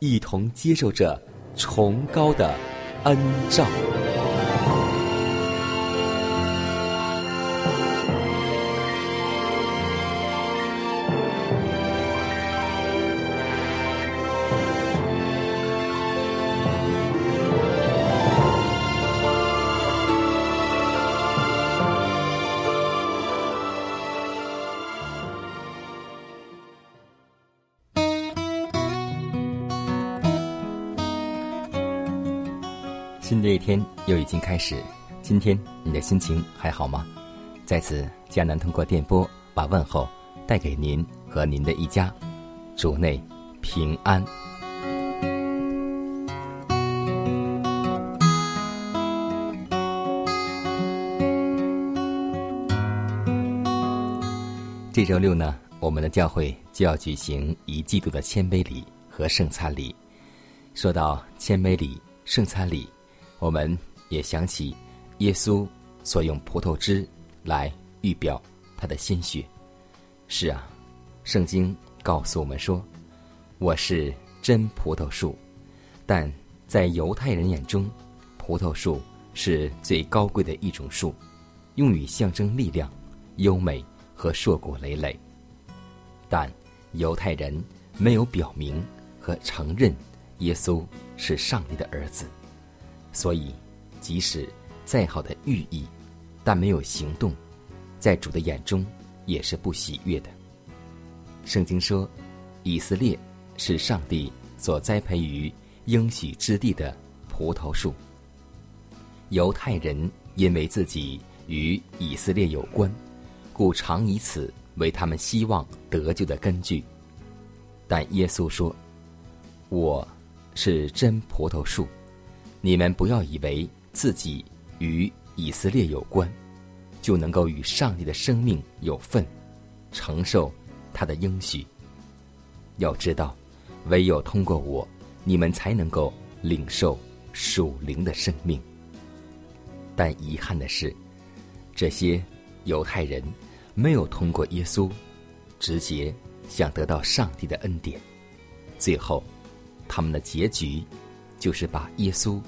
一同接受着崇高的恩照。开始，今天你的心情还好吗？在此，迦南通过电波把问候带给您和您的一家，主内平安。这周六呢，我们的教会就要举行一季度的谦卑礼和圣餐礼。说到谦卑礼、圣餐礼，我们也想起耶稣所用葡萄汁来预表他的鲜血。是啊，圣经告诉我们说：“我是真葡萄树。”但在犹太人眼中，葡萄树是最高贵的一种树，用于象征力量、优美和硕果累累。但犹太人没有表明和承认耶稣是上帝的儿子。所以，即使再好的寓意，但没有行动，在主的眼中也是不喜悦的。圣经说，以色列是上帝所栽培于应许之地的葡萄树。犹太人因为自己与以色列有关，故常以此为他们希望得救的根据。但耶稣说：“我是真葡萄树。”你们不要以为自己与以色列有关，就能够与上帝的生命有份，承受他的应许。要知道，唯有通过我，你们才能够领受属灵的生命。但遗憾的是，这些犹太人没有通过耶稣，直接想得到上帝的恩典，最后，他们的结局。就是把耶稣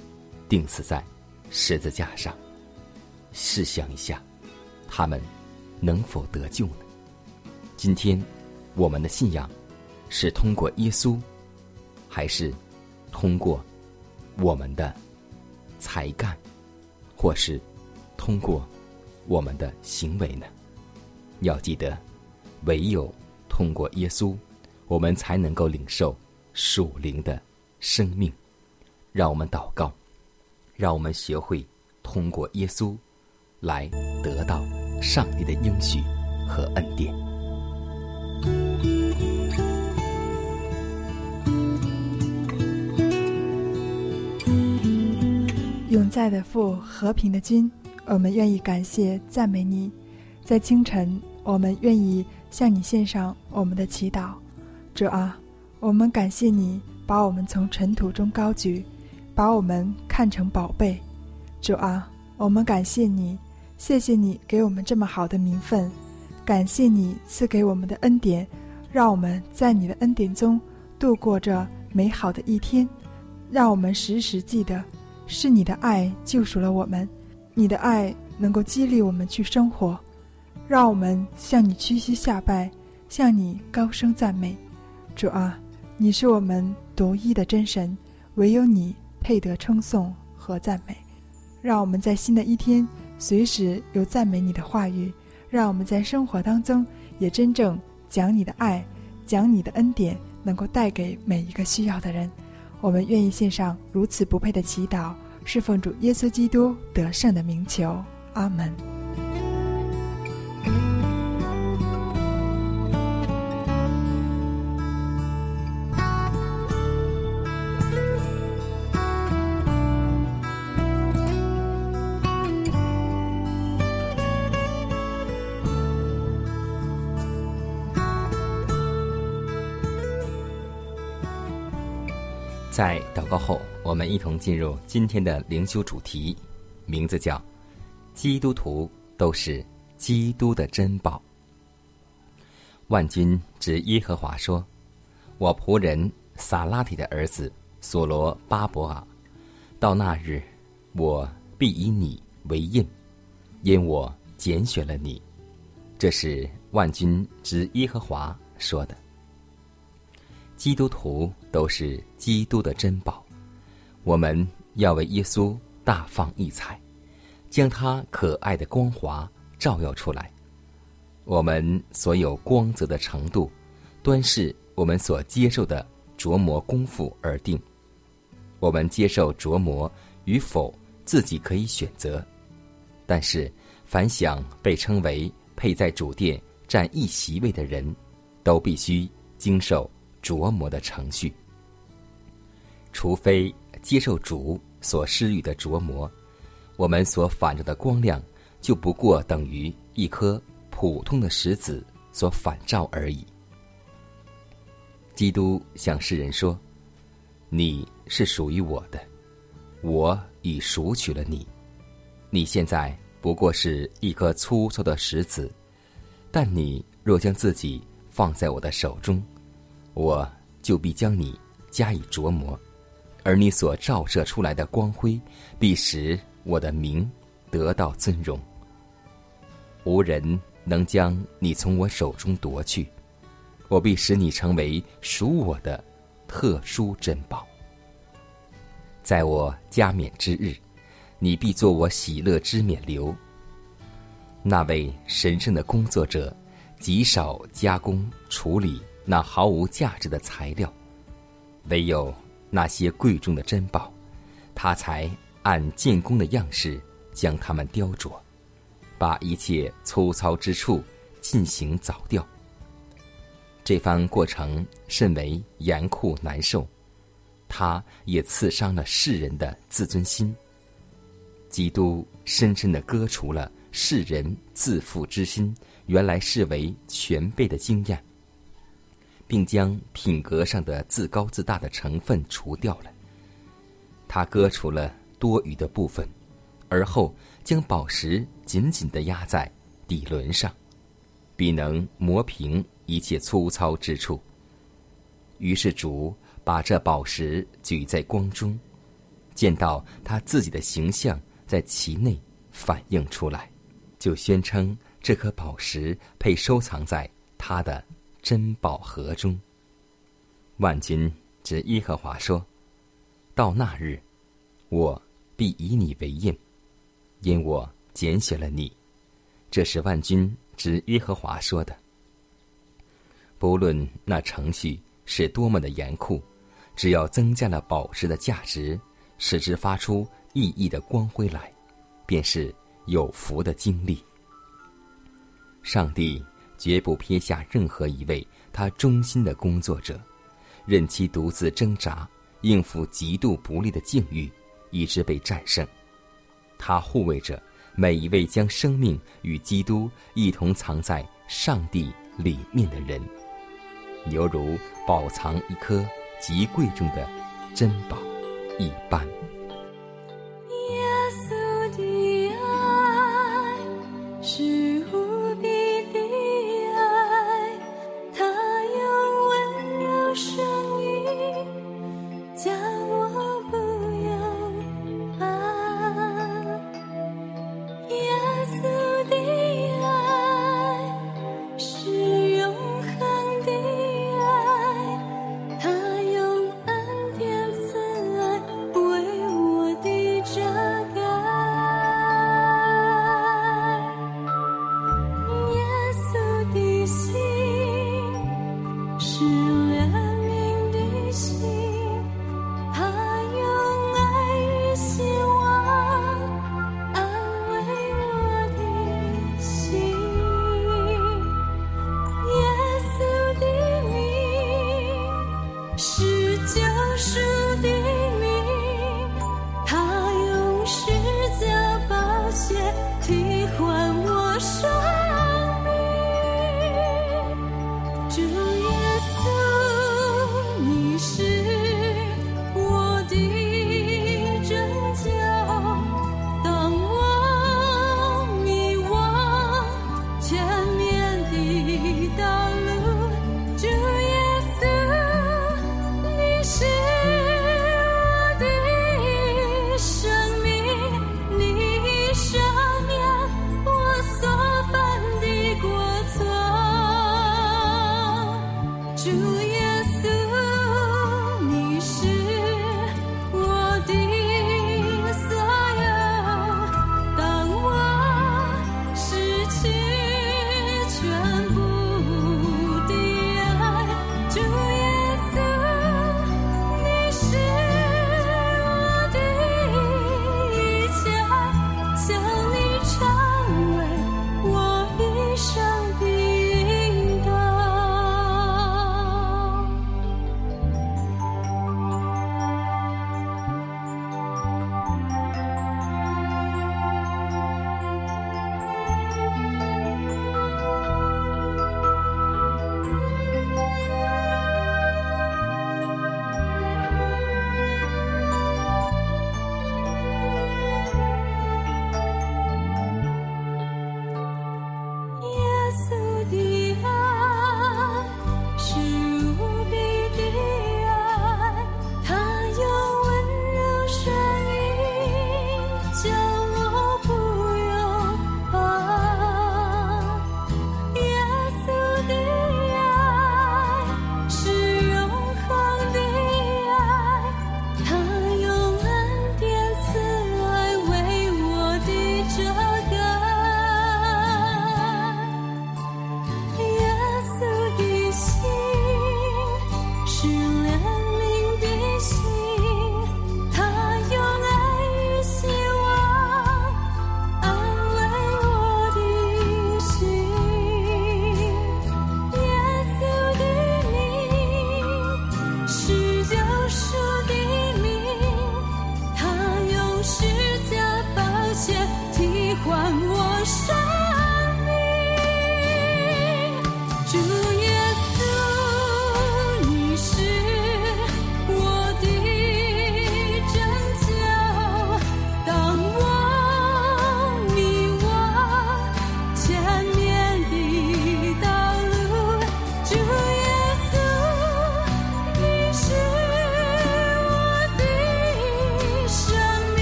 钉死在十字架上。试想一下，他们能否得救呢？今天我们的信仰是通过耶稣，还是通过我们的才干，或是通过我们的行为呢？要记得，唯有通过耶稣，我们才能够领受属灵的生命。让我们祷告，让我们学会通过耶稣来得到上帝的应许和恩典。永在的父，和平的君，我们愿意感谢赞美你。在清晨，我们愿意向你献上我们的祈祷。主啊，我们感谢你把我们从尘土中高举。把我们看成宝贝，主啊，我们感谢你，谢谢你给我们这么好的名分，感谢你赐给我们的恩典，让我们在你的恩典中度过这美好的一天，让我们时时记得，是你的爱救赎了我们，你的爱能够激励我们去生活，让我们向你屈膝下拜，向你高声赞美。主啊，你是我们独一的真神，唯有你配得称颂和赞美。让我们在新的一天，随时有赞美你的话语；让我们在生活当中，也真正讲你的爱，讲你的恩典，能够带给每一个需要的人。我们愿意献上如此不配的祈祷，侍奉主耶稣基督得胜的名求。阿门。在祷告后，我们一同进入今天的灵修主题，名字叫“基督徒都是基督的珍宝”。万军之耶和华说：“我仆人撒拉提的儿子索罗巴伯尔，到那日，我必以你为印，因我拣选了你。”这是万军之耶和华说的。基督徒都是基督的珍宝，我们要为耶稣大放异彩，将他可爱的光华照耀出来。我们所有光泽的程度，端视我们所接受的琢磨功夫而定。我们接受琢磨与否，自己可以选择。但是，凡想被称为配在主殿占一席位的人，都必须经受。琢磨的程序，除非接受主所施予的琢磨，我们所反照的光亮就不过等于一颗普通的石子所反照而已。基督向世人说：“你是属于我的，我已赎取了你。你现在不过是一颗粗糙的石子，但你若将自己放在我的手中。”我就必将你加以琢磨，而你所照射出来的光辉，必使我的名得到尊荣。无人能将你从我手中夺去，我必使你成为属我的特殊珍宝。在我加冕之日，你必做我喜乐之冕流。那位神圣的工作者，极少加工处理。那毫无价值的材料，唯有那些贵重的珍宝，他才按建工的样式将它们雕琢，把一切粗糙之处进行凿掉。这番过程甚为严酷难受，他也刺伤了世人的自尊心。基督深深的割除了世人自负之心，原来视为全备的经验。并将品格上的自高自大的成分除掉了。他割除了多余的部分，而后将宝石紧紧的压在底轮上，必能磨平一切粗糙之处。于是主把这宝石举在光中，见到他自己的形象在其内反映出来，就宣称这颗宝石配收藏在他的。珍宝盒中，万军之耶和华说：“到那日，我必以你为印，因我拣选了你。”这是万军之耶和华说的。不论那程序是多么的严酷，只要增加了宝石的价值，使之发出熠熠的光辉来，便是有福的经历。上帝。绝不撇下任何一位他忠心的工作者，任其独自挣扎，应付极度不利的境遇，以致被战胜。他护卫着每一位将生命与基督一同藏在上帝里面的人，犹如宝藏一颗极贵重的珍宝一般。耶稣的爱是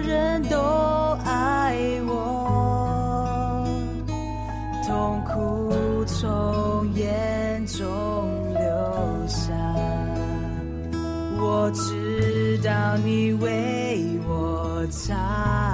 人都爱我痛苦从眼中流下。我知道你为我擦。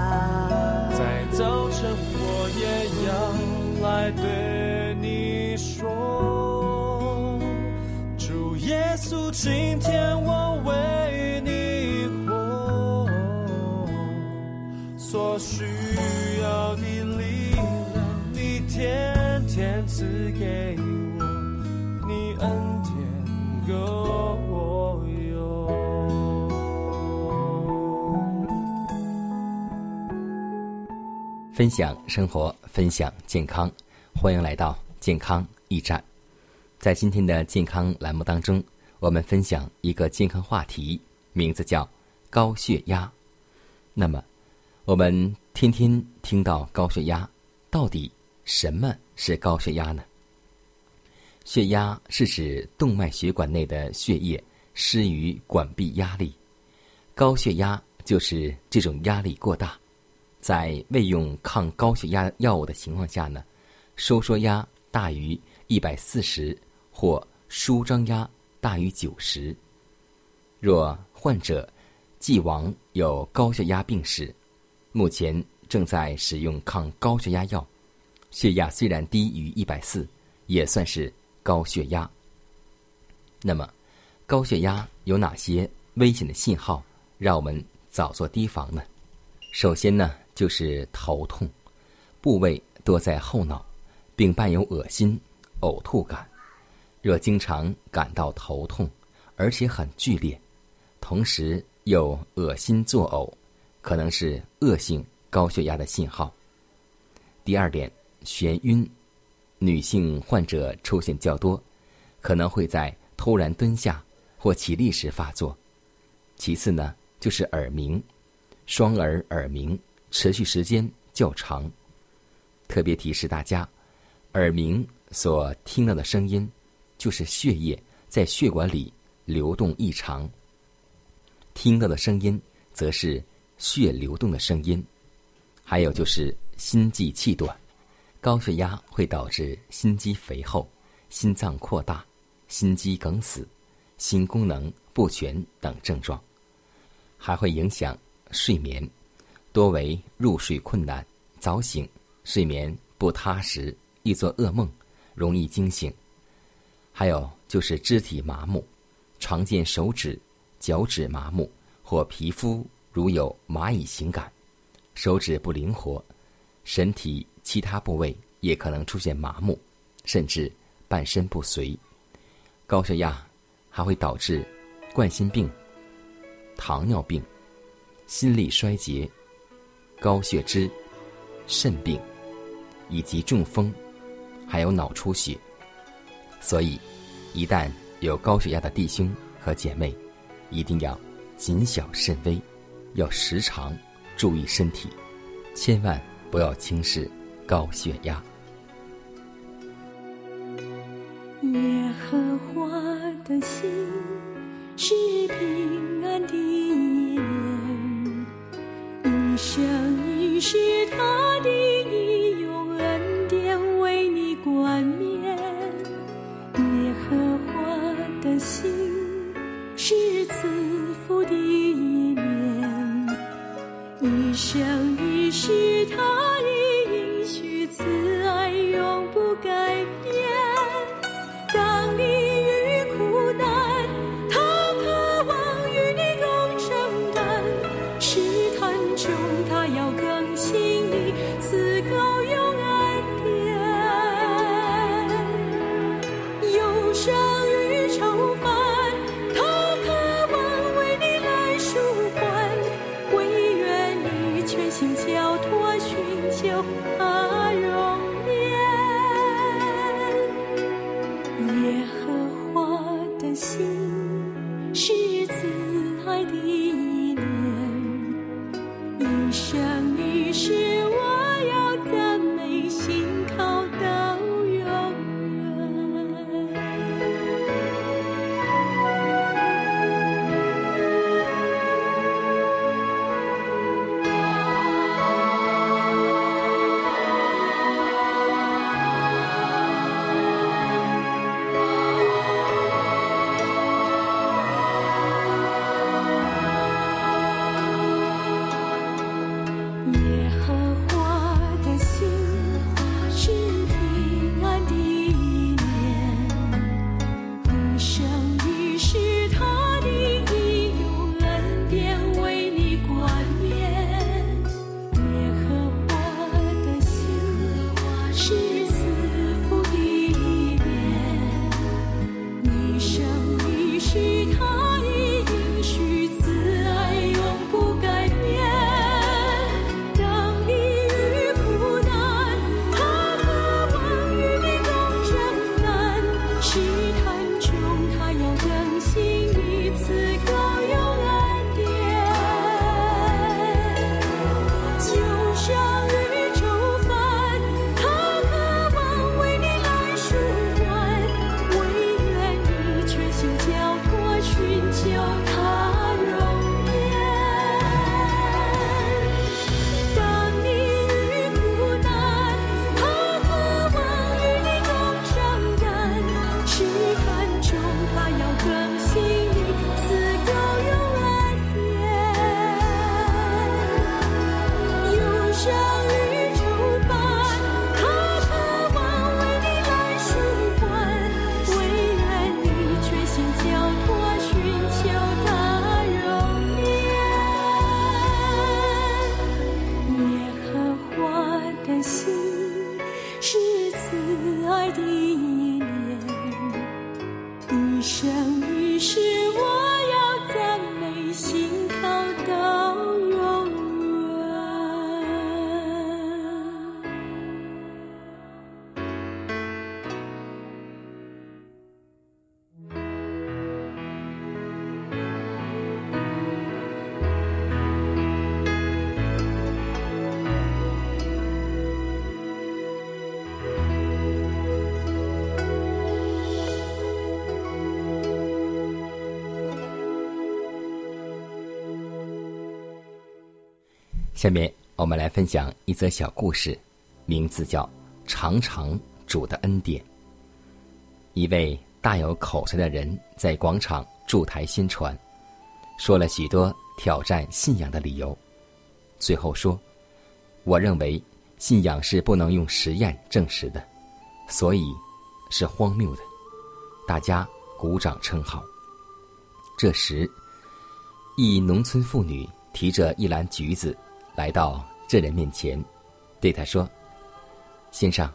分享生活，分享健康，欢迎来到健康驿站。在今天的健康栏目当中，我们分享一个健康话题，名字叫高血压。那么，我们天天听到高血压，到底什么是高血压呢？血压是指动脉血管内的血液施于管壁压力，高血压就是这种压力过大。在未用抗高血压药物的情况下呢，收缩压大于一百四十或舒张压大于九十。若患者既往有高血压病史，目前正在使用抗高血压药，血压虽然低于一百四，也算是高血压。那么，高血压有哪些危险的信号，让我们早做提防呢？首先呢。就是头痛，部位多在后脑，并伴有恶心、呕吐感。若经常感到头痛，而且很剧烈，同时又恶心作呕，可能是恶性高血压的信号。第二点，眩晕，女性患者出现较多，可能会在突然蹲下或起立时发作。其次呢，就是耳鸣，双耳耳鸣。持续时间较长。特别提示大家，耳鸣所听到的声音，就是血液在血管里流动异常；听到的声音，则是血流动的声音。还有就是心悸气短，高血压会导致心肌肥厚、心脏扩大、心肌梗死、心功能不全等症状，还会影响睡眠。多为入睡困难，早醒，睡眠不踏实，易做噩梦，容易惊醒。还有就是肢体麻木，常见手指、脚趾麻木，或皮肤如有蚂蚁形感，手指不灵活，身体其他部位也可能出现麻木，甚至半身不遂。高血压还会导致冠心病、糖尿病、心力衰竭。高血脂肾病以及中风还有脑出血。所以一旦有高血压的弟兄和姐妹一定要谨小慎微要时常注意身体千万不要轻视高血压。下面我们来分享一则小故事名字叫常常主的恩典。一位大有口才的人在广场驻台新传说了许多挑战信仰的理由最后说我认为信仰是不能用实验证实的所以是荒谬的。大家鼓掌称好这时一农村妇女提着一篮橘子来到这人面前对他说先生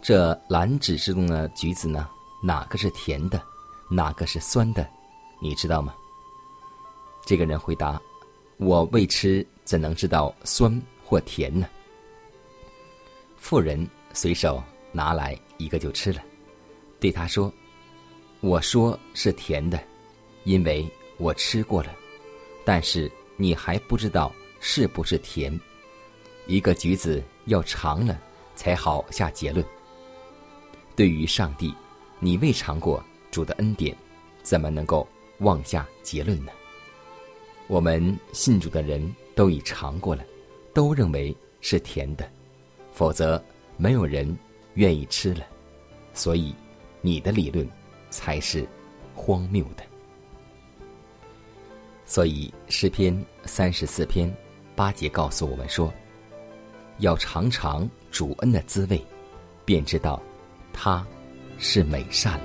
这兰芷之中的橘子呢哪个是甜的哪个是酸的？你知道吗？这个人回答我未吃怎能知道酸或甜呢？妇人随手拿来一个就吃了对他说我说是甜的因为我吃过了但是你还不知道是不是甜。一个橘子要尝了才好下结论。对于上帝，你未尝过主的恩典，怎么能够妄下结论呢？我们信主的人都已尝过了，都认为是甜的。”否则，没有人愿意吃了。所以，你的理论才是荒谬的。所以，诗篇三十四篇八戒告诉我们说：“要尝尝主恩的滋味，便知道他是美善了。”